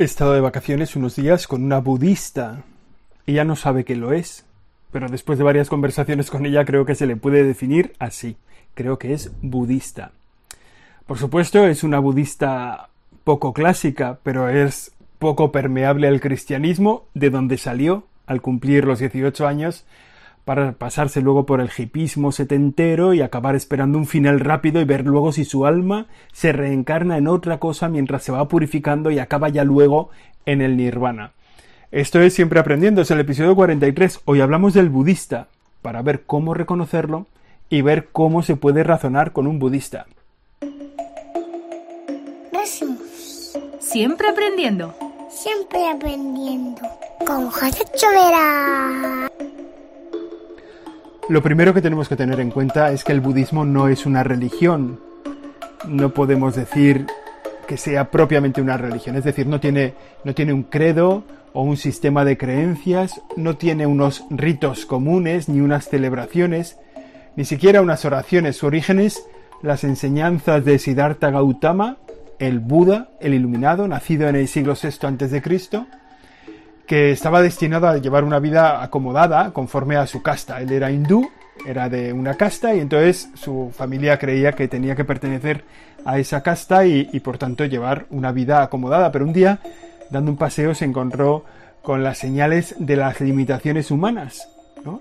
He estado de vacaciones unos días con una budista. Ella no sabe qué lo es, pero después de varias conversaciones con ella creo que se le puede definir así. Creo que es budista. Por supuesto, es una budista poco clásica, pero es poco permeable al cristianismo, de donde salió al cumplir los 18 años, para pasarse luego por el hipismo setentero y acabar esperando un final rápido y ver luego si su alma se reencarna en otra cosa mientras se va purificando y acaba ya luego en el nirvana. Esto es siempre aprendiendo, es el episodio 43. Hoy hablamos del budista, para ver cómo reconocerlo y ver cómo se puede razonar con un budista. Siempre aprendiendo. Siempre aprendiendo. Con José Chovera. Lo primero que tenemos que tener en cuenta es que el budismo no es una religión. No podemos decir que sea propiamente una religión, es decir, no tiene, no tiene un credo o un sistema de creencias, no tiene unos ritos comunes ni unas celebraciones, ni siquiera unas oraciones. Su origen es las enseñanzas de Siddhartha Gautama, el Buda, el iluminado, nacido en el siglo VI a.C., que estaba destinado a llevar una vida acomodada conforme a su casta. Él era hindú, era de una casta y entonces su familia creía que tenía que pertenecer a esa casta y, por tanto llevar una vida acomodada. Pero un día, dando un paseo, se encontró con las señales de las limitaciones humanas.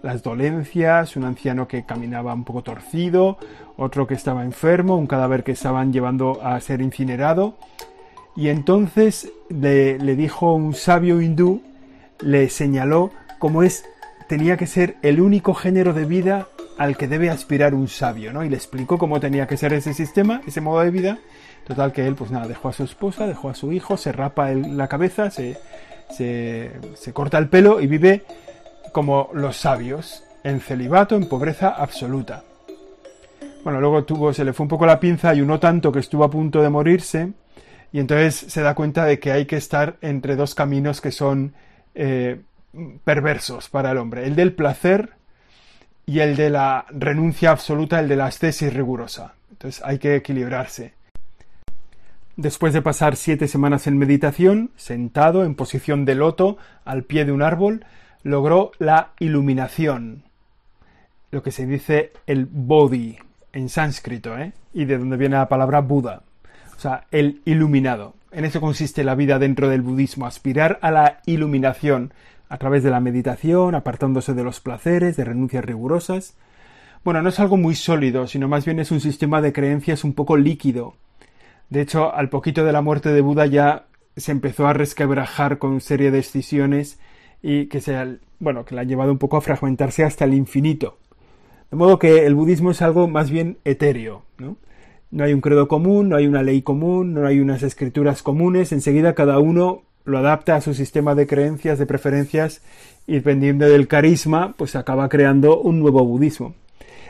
Las dolencias, un anciano que caminaba un poco torcido, otro que estaba enfermo, un cadáver que estaban llevando a ser incinerado. Y entonces le, le dijo un sabio hindú le señaló cómo es tenía que ser el único género de vida al que debe aspirar un sabio, ¿no? Y le explicó cómo tenía que ser ese sistema, ese modo de vida. Total que él, pues nada, dejó a su esposa, dejó a su hijo, se rapa la cabeza, se, se, se corta el pelo y vive como los sabios, en celibato, en pobreza absoluta. Bueno, luego tuvo, se le fue un poco la pinza y uno tanto que estuvo a punto de morirse, y entonces se da cuenta de que hay que estar entre dos caminos que son eh, perversos para el hombre, el del placer y el de la renuncia absoluta, el de la ascesis rigurosa. Entonces hay que equilibrarse. Después de pasar siete semanas en meditación, sentado en posición de loto al pie de un árbol, logró la iluminación, lo que se dice el bodhi en sánscrito, ¿eh? y de donde viene la palabra Buda, o sea, el iluminado. En eso consiste la vida dentro del budismo, aspirar a la iluminación a través de la meditación, apartándose de los placeres, de renuncias rigurosas. Bueno, no es algo muy sólido, sino más bien es un sistema de creencias un poco líquido. De hecho, al poquito de la muerte de Buda ya se empezó a resquebrajar con serie de excisiones y que se, bueno, que le ha llevado un poco a fragmentarse hasta el infinito. De modo que el budismo es algo más bien etéreo, ¿no? No hay un credo común, no hay una ley común, no hay unas escrituras comunes, enseguida cada uno lo adapta a su sistema de creencias, de preferencias, y dependiendo del carisma, pues acaba creando un nuevo budismo.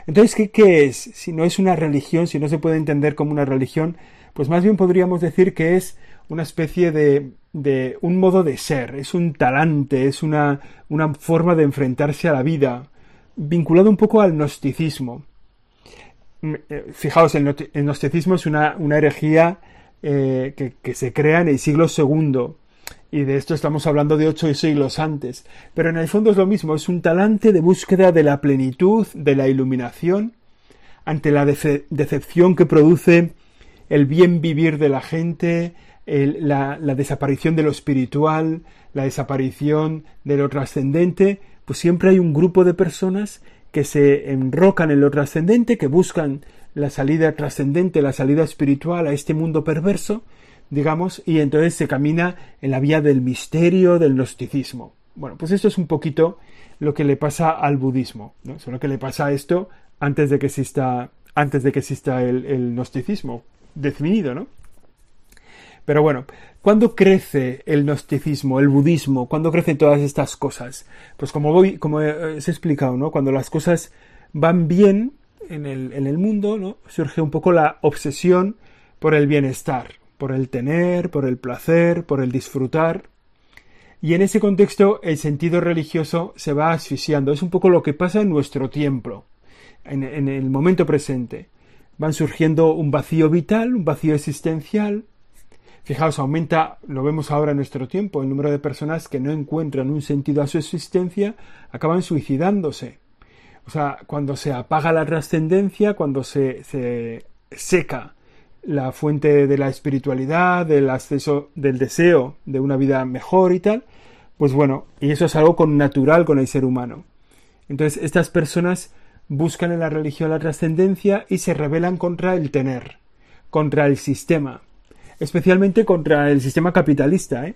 Entonces, ¿qué, ¿qué, es? Si no es una religión, si no se puede entender como una religión, pues más bien podríamos decir que es una especie de, de un modo de ser, es un talante, es una, una forma de enfrentarse a la vida, vinculado un poco al gnosticismo. Eh, fijaos, el, gnosticismo es una, herejía eh, que, se crea en el siglo II. Y de esto estamos hablando de ocho siglos antes. Pero en el fondo es lo mismo, es un talante de búsqueda de la plenitud, de la iluminación, ante la decepción que produce el bien vivir de la gente, la desaparición de lo espiritual, la desaparición de lo trascendente, pues siempre hay un grupo de personas que se enrocan en lo trascendente, que buscan la salida trascendente, la salida espiritual a este mundo perverso, digamos, y entonces se camina en la vía del misterio, del gnosticismo. Bueno, pues esto es un poquito lo que le pasa al budismo, ¿no? Solo que le pasa a esto antes de que exista, antes de que exista el, el gnosticismo definido, ¿no? Pero bueno, ¿cuándo crece el gnosticismo, el budismo? ¿Cuándo crecen todas estas cosas? Pues como voy, como he explicado. Cuando las cosas van bien en el, mundo. Surge un poco la obsesión por el bienestar, por el tener, por el placer, por el disfrutar. Y en ese contexto el sentido religioso se va asfixiando. Es un poco lo que pasa en nuestro tiempo, en el momento presente. Van surgiendo un vacío vital, un vacío existencial, Fijaos, aumenta, lo vemos ahora en nuestro tiempo, el número de personas que no encuentran un sentido a su existencia, acaban suicidándose. O sea, cuando se apaga la trascendencia, cuando se, se seca la fuente de la espiritualidad, del acceso, del deseo de una vida mejor y tal, pues bueno, y eso es algo con natural con el ser humano. Entonces, estas personas buscan en la religión la trascendencia y se rebelan contra el tener, contra el sistema, especialmente contra el sistema capitalista, ¿eh?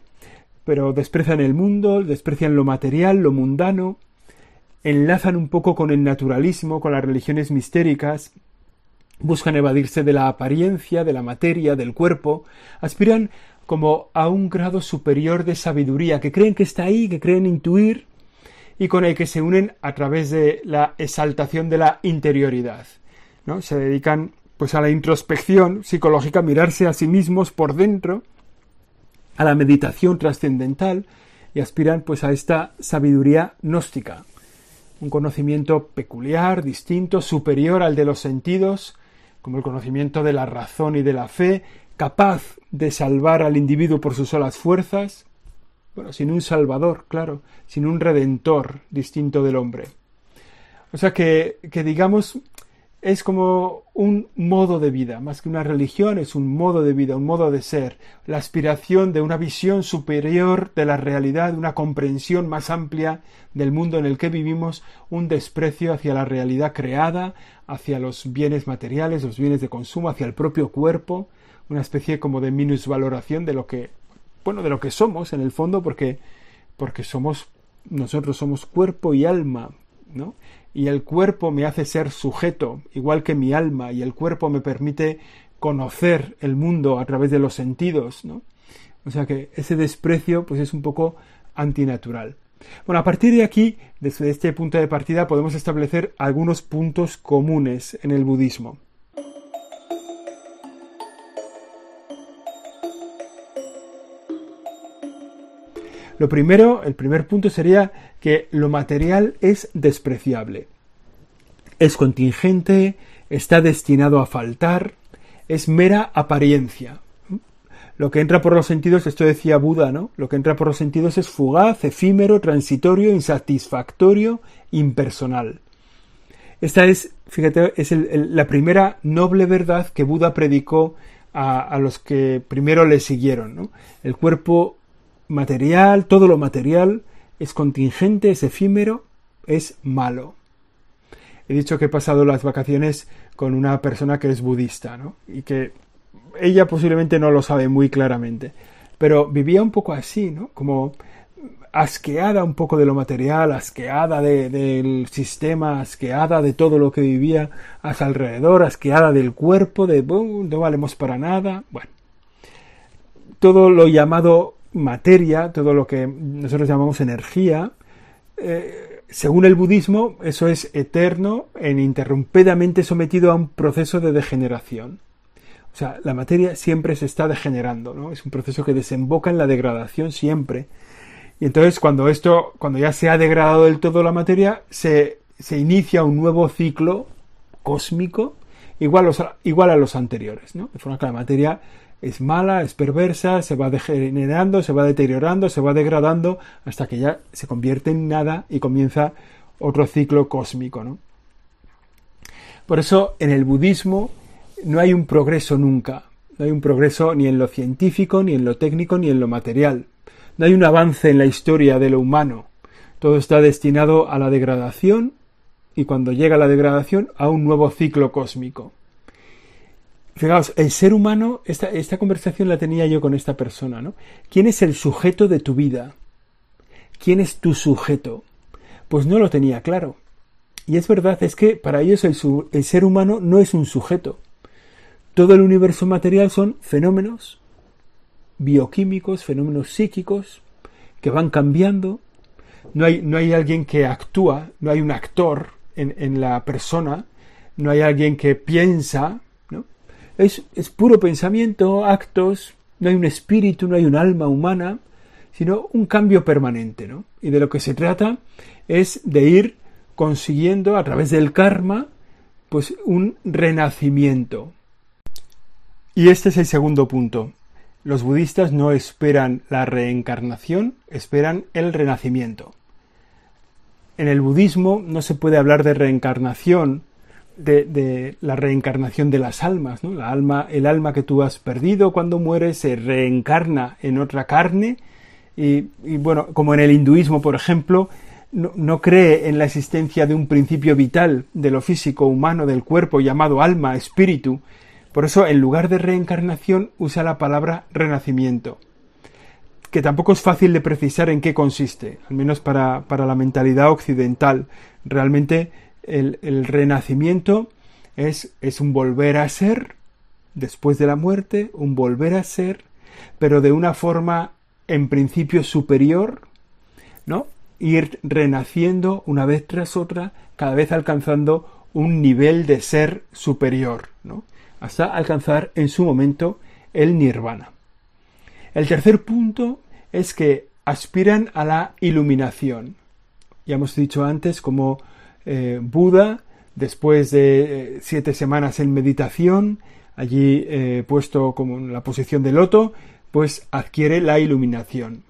pero desprecian el mundo, desprecian lo material, lo mundano, enlazan un poco con el naturalismo, con las religiones mistéricas, buscan evadirse de la apariencia, de la materia, del cuerpo, aspiran como a un grado superior de sabiduría, que creen que está ahí, que creen intuir, y con el que se unen a través de la exaltación de la interioridad. ¿no? Se dedican pues a la introspección psicológica, mirarse a sí mismos por dentro, a la meditación trascendental y aspiran pues a esta sabiduría gnóstica, un conocimiento peculiar, distinto, superior al de los sentidos, como el conocimiento de la razón y de la fe, capaz de salvar al individuo por sus solas fuerzas, bueno, sin un salvador, claro, sin un redentor distinto del hombre. O sea que, que digamos, es como un modo de vida, más que una religión, es un modo de vida, un modo de ser, la aspiración de una visión superior de la realidad, una comprensión más amplia del mundo en el que vivimos, un desprecio hacia la realidad creada, hacia los bienes materiales, los bienes de consumo, hacia el propio cuerpo, una especie como de minusvaloración de lo que, bueno, de lo que somos en el fondo, porque, porque somos, nosotros somos cuerpo y alma, y el cuerpo me hace ser sujeto, igual que mi alma, y el cuerpo me permite conocer el mundo a través de los sentidos, ¿no? O sea que ese desprecio pues es un poco antinatural. Bueno, a partir de aquí, desde este punto de partida, podemos establecer algunos puntos comunes en el budismo. Lo primero, el primer punto sería que lo material es despreciable. Es contingente, está destinado a faltar, es mera apariencia. Lo que entra por los sentidos, esto decía Buda, ¿no? Lo que entra por los sentidos es fugaz, efímero, transitorio, insatisfactorio, impersonal. Esta es, fíjate, es la primera noble verdad que Buda predicó a, a, los que primero le siguieron. ¿no? El cuerpo material, todo lo material es contingente, es efímero, es malo. He dicho que he pasado las vacaciones con una persona que es budista, ¿no? Y que ella posiblemente no lo sabe muy claramente, pero vivía un poco así, ¿no? Como asqueada un poco de lo material, asqueada del sistema, asqueada de todo lo que vivía a su alrededor, asqueada del cuerpo, de no valemos para nada, bueno. Todo lo llamado materia, todo lo que nosotros llamamos energía, eh, según el budismo, eso es eterno e ininterrumpidamente sometido a un proceso de degeneración. O sea, la materia siempre se está degenerando, ¿no? Es un proceso que desemboca en la degradación siempre. Y entonces, cuando esto, cuando ya se ha degradado del todo la materia, se, se inicia un nuevo ciclo cósmico igual, igual a los anteriores, ¿no? De forma que la materia es mala, es perversa, se va degenerando, se va deteriorando, se va degradando hasta que ya se convierte en nada y comienza otro ciclo cósmico. ¿no? Por eso en el budismo no hay un progreso nunca, no hay un progreso ni en lo científico, ni en lo técnico, ni en lo material. No hay un avance en la historia de lo humano. Todo está destinado a la degradación y cuando llega la degradación a un nuevo ciclo cósmico. Fijaos, el ser humano, esta, esta conversación la tenía yo con esta persona, ¿no? ¿Quién es el sujeto de tu vida? ¿Quién es tu sujeto? Pues no lo tenía claro. Y es verdad, es que para ellos el, el ser humano no es un sujeto. Todo el universo material son fenómenos bioquímicos, fenómenos psíquicos, que van cambiando. No hay, no hay alguien que actúa, no hay un actor en, en la persona, no hay alguien que piensa, es, puro pensamiento, actos, no hay un espíritu, no hay un alma humana, sino un cambio permanente, ¿no? Y de lo que se trata es de ir consiguiendo a través del karma, pues un renacimiento. Y este es el segundo punto. Los budistas no esperan la reencarnación, esperan el renacimiento. En el budismo no se puede hablar de reencarnación, de, la reencarnación de las almas, ¿no? La alma, el alma que tú has perdido cuando mueres se reencarna en otra carne y, bueno, como en el hinduismo, por ejemplo, no, cree en la existencia de un principio vital de lo físico humano del cuerpo llamado alma, espíritu. Por eso, en lugar de reencarnación, usa la palabra renacimiento, que tampoco es fácil de precisar en qué consiste, al menos para, la mentalidad occidental. Realmente el, renacimiento es, es un volver a ser, después de la muerte, un volver a ser, pero de una forma en principio superior, ¿no? Ir renaciendo una vez tras otra, cada vez alcanzando un nivel de ser superior, ¿no? Hasta alcanzar en su momento el nirvana. El tercer punto es que aspiran a la iluminación. Ya hemos dicho antes como eh, Buda, después de eh, siete semanas en meditación, allí eh, puesto como en la posición de loto, pues adquiere la iluminación.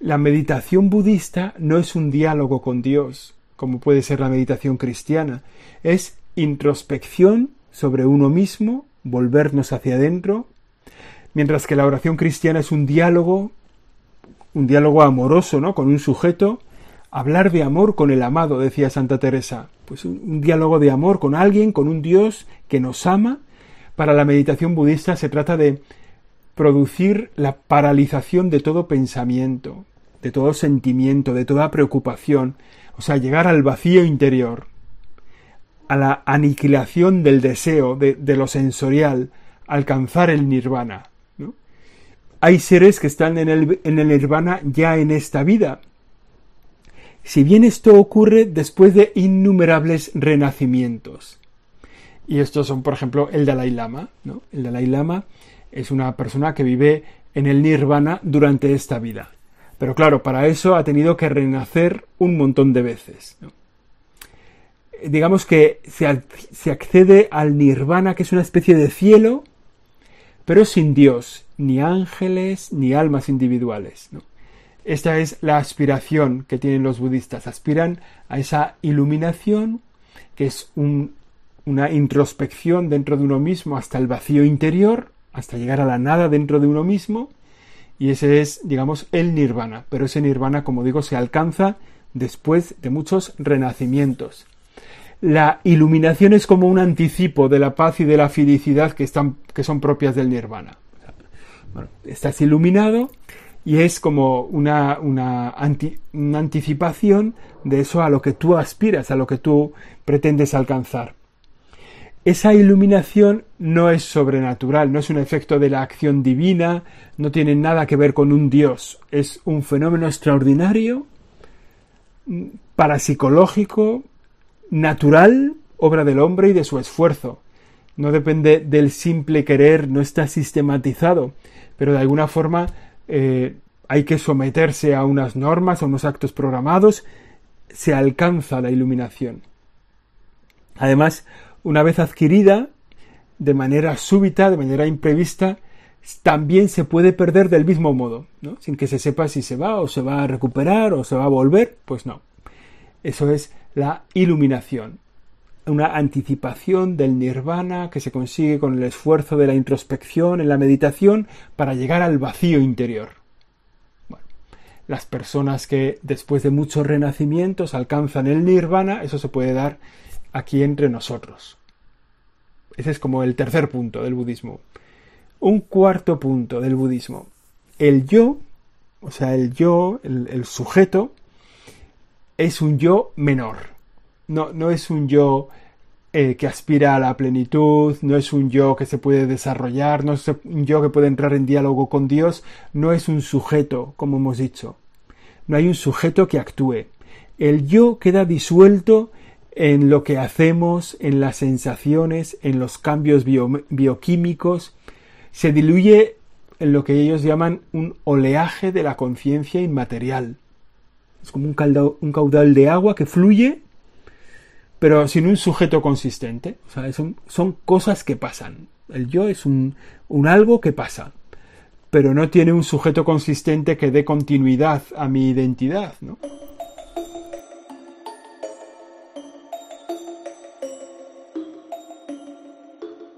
La meditación budista no es un diálogo con Dios, como puede ser la meditación cristiana, es introspección sobre uno mismo, volvernos hacia adentro, mientras que la oración cristiana es un diálogo, un diálogo amoroso, ¿no? con un sujeto, hablar de amor con el amado, decía Santa Teresa, pues un, diálogo de amor con alguien, con un Dios que nos ama. Para la meditación budista se trata de producir la paralización de todo pensamiento, de todo sentimiento, de toda preocupación, o sea, llegar al vacío interior, a la aniquilación del deseo, de, lo sensorial, alcanzar el nirvana. Hay seres que están en el nirvana ya en esta vida. Si bien esto ocurre después de innumerables renacimientos. Y estos son, por ejemplo, el Dalai Lama. ¿no? El Dalai Lama es una persona que vive en el nirvana durante esta vida. Pero claro, para eso ha tenido que renacer un montón de veces. Digamos que se, accede al nirvana, que es una especie de cielo, pero sin Dios, ni ángeles, ni almas individuales. Esta es la aspiración que tienen los budistas. Aspiran a esa iluminación, que es una introspección dentro de uno mismo hasta el vacío interior, hasta llegar a la nada dentro de uno mismo, y ese es, digamos, el nirvana. Pero ese nirvana, como digo, se alcanza después de muchos renacimientos. La iluminación es como un anticipo de la paz y de la felicidad que, están, que son propias del nirvana. estás iluminado y es como una, una, una anticipación de eso a lo que tú aspiras, a lo que tú pretendes alcanzar esa iluminación no es sobrenatural, no es un efecto de la acción divina, no tiene nada que ver con un Dios, es un fenómeno extraordinario, parapsicológico, natural, obra del hombre y de su esfuerzo. No depende del simple querer, no está sistematizado, pero de alguna forma eh, hay que someterse a unas normas, a unos actos programados, se alcanza la iluminación. Además, una vez adquirida, de manera súbita, de manera imprevista, también se puede perder del mismo modo, sin que se sepa si se va o se va a recuperar o se va a volver, pues no. Eso es la iluminación, una anticipación del nirvana que se consigue con el esfuerzo de la introspección en la meditación para llegar al vacío interior. Las personas que después de muchos renacimientos alcanzan el nirvana, eso se puede dar aquí entre nosotros. Ese es como el tercer punto del budismo. Un cuarto punto del budismo. El yo, o sea, el yo, el, sujeto, es un yo menor. No, no es un yo eh, que aspira a la plenitud, no es un yo que se puede desarrollar, no es un yo que puede entrar en diálogo con Dios, no es un sujeto, como hemos dicho. No hay un sujeto que actúe. El yo queda disuelto en lo que hacemos, en las sensaciones, en los cambios bioquímicos, se diluye en lo que ellos llaman un oleaje de la conciencia inmaterial. Es como un, caudal, de agua que fluye, pero sin un sujeto consistente. O sea, son, cosas que pasan. El yo es un, un algo que pasa. pero no tiene un sujeto consistente que dé continuidad a mi identidad, ¿no?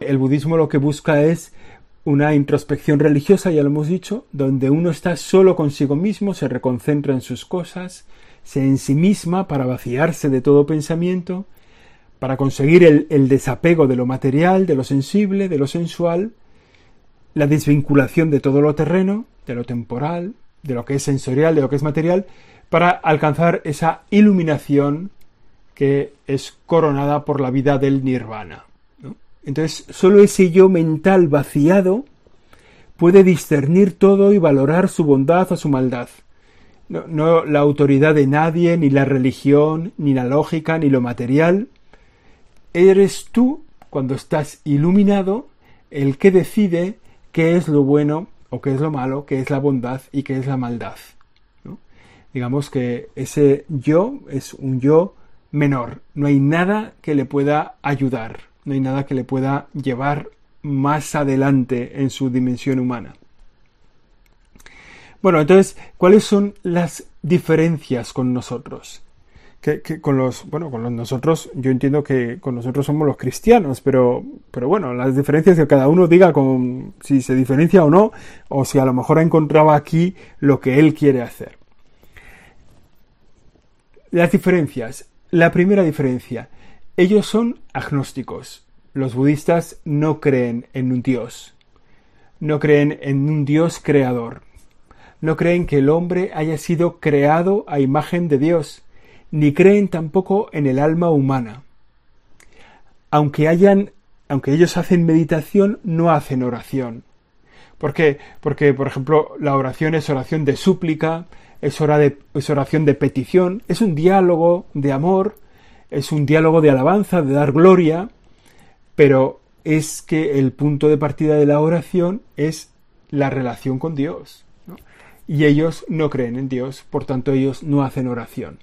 El budismo lo que busca es una introspección religiosa, ya lo hemos dicho, donde uno está solo consigo mismo, se reconcentra en sus cosas, se en sí misma para vaciarse de todo pensamiento, para conseguir el, el, desapego de lo material, de lo sensible, de lo sensual, la desvinculación de todo lo terreno, de lo temporal, de lo que es sensorial, de lo que es material, para alcanzar esa iluminación que es coronada por la vida del nirvana. Entonces, solo ese yo mental vaciado puede discernir todo y valorar su bondad o su maldad. No, la autoridad de nadie, ni la religión, ni la lógica, ni lo material. Eres tú, cuando estás iluminado, el que decide qué es lo bueno o qué es lo malo, qué es la bondad y qué es la maldad. Digamos que ese yo es un yo menor. No hay nada que le pueda ayudar no hay nada que le pueda llevar más adelante en su dimensión humana. Bueno, entonces, ¿cuáles son las diferencias con nosotros? Que, con los, bueno, con los nosotros, yo entiendo que con nosotros somos los cristianos, pero, pero bueno, las diferencias que cada uno diga con, si se diferencia o no, o si a lo mejor ha encontrado aquí lo que él quiere hacer. Las diferencias. La primera diferencia. Ellos son agnósticos. Los budistas no creen en un Dios. No creen en un Dios creador. No creen que el hombre haya sido creado a imagen de Dios, ni creen tampoco en el alma humana. Aunque hayan, aunque ellos hacen meditación, no hacen oración. ¿Por qué? Porque, por ejemplo, la oración es oración de súplica, es, es oración de petición, es un diálogo de amor, es un diálogo de alabanza, de dar gloria, pero es que el punto de partida de la oración es la relación con Dios. Y ellos no creen en Dios, por tanto ellos no hacen oración.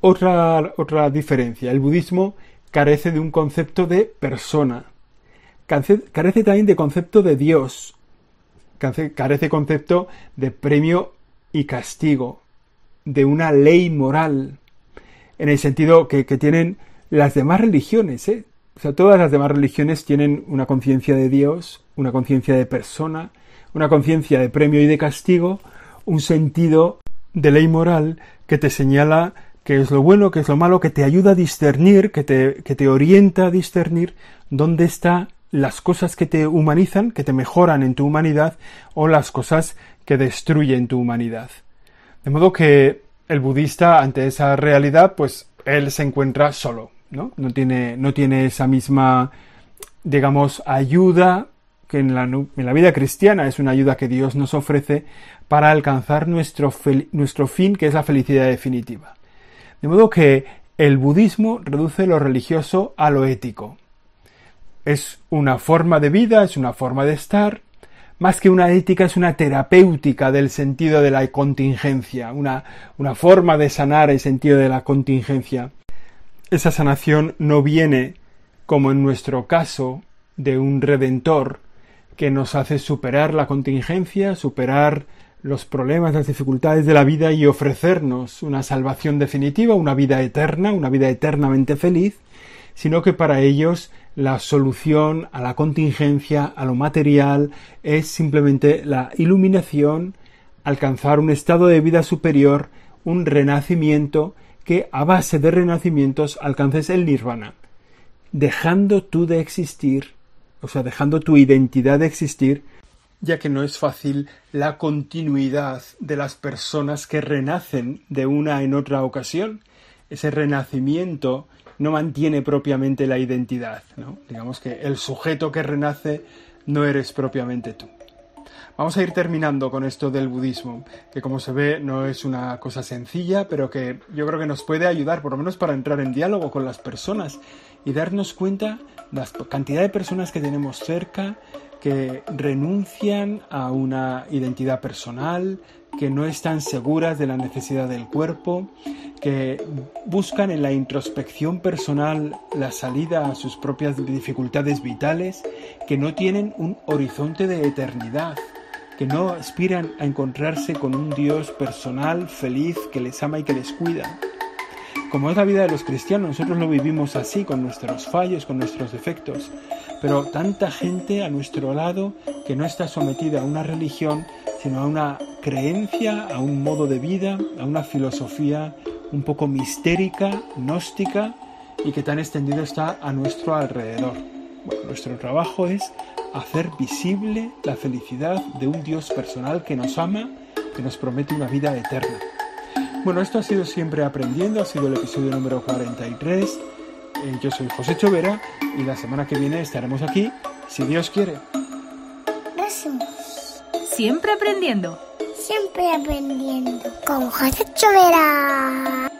Otra, otra diferencia, el budismo carece de un concepto de persona, carece, también de concepto de Dios, carece, concepto de premio y castigo, de una ley moral, en el sentido que, que tienen las demás religiones. ¿eh? O sea, todas las demás religiones tienen una conciencia de Dios, una conciencia de persona, una conciencia de premio y de castigo, un sentido de ley moral que te señala qué es lo bueno, qué es lo malo, que te ayuda a discernir, que te, que te orienta a discernir dónde están las cosas que te humanizan, que te mejoran en tu humanidad, o las cosas que destruyen tu humanidad. De modo que el budista ante esa realidad, pues él se encuentra solo, ¿no? No tiene, no tiene esa misma, digamos, ayuda que en la, vida cristiana es una ayuda que Dios nos ofrece para alcanzar nuestro, fin, que es la felicidad definitiva. De modo que el budismo reduce lo religioso a lo ético. Es una forma de vida, es una forma de estar, más que una ética, es una terapéutica del sentido de la contingencia, una forma de sanar el sentido de la contingencia. Esa sanación no viene, como en nuestro caso, de un redentor que nos hace superar la contingencia, superar los problemas, las dificultades de la vida y ofrecernos una salvación definitiva, una vida eterna, una vida eternamente feliz, sino que para ellos la solución a la contingencia, a lo material, es simplemente la iluminación, alcanzar un estado de vida superior, un renacimiento, que a base de renacimientos alcances el nirvana, dejando tú de existir, o sea, dejando tu identidad de existir, ya que no es fácil la continuidad de las personas que renacen de una en otra ocasión. Ese renacimiento no mantiene propiamente la identidad. ¿no? Digamos que el sujeto que renace no eres propiamente tú. Vamos a ir terminando con esto del budismo, que como se ve no es una cosa sencilla, pero que yo creo que nos puede ayudar, por lo menos para entrar en diálogo con las personas y darnos cuenta de la cantidad de personas que tenemos cerca que renuncian a una identidad personal, que no están seguras de la necesidad del cuerpo, que buscan en la introspección personal la salida a sus propias dificultades vitales, que no tienen un horizonte de eternidad, que no aspiran a encontrarse con un Dios personal, feliz, que les ama y que les cuida. Como es la vida de los cristianos, nosotros lo vivimos así, con nuestros fallos, con nuestros defectos, pero tanta gente a nuestro lado que no está sometida a una religión, sino a una creencia, a un modo de vida, a una filosofía un poco mistérica, gnóstica y que tan extendido está a nuestro alrededor. Bueno, nuestro trabajo es hacer visible la felicidad de un Dios personal que nos ama, que nos promete una vida eterna. Bueno, esto ha sido siempre aprendiendo, ha sido el episodio número 43. Eh, yo soy José Chovera y la semana que viene estaremos aquí, si Dios quiere. Gracias. Siempre aprendiendo. Siempre aprendiendo. Con José Chovera.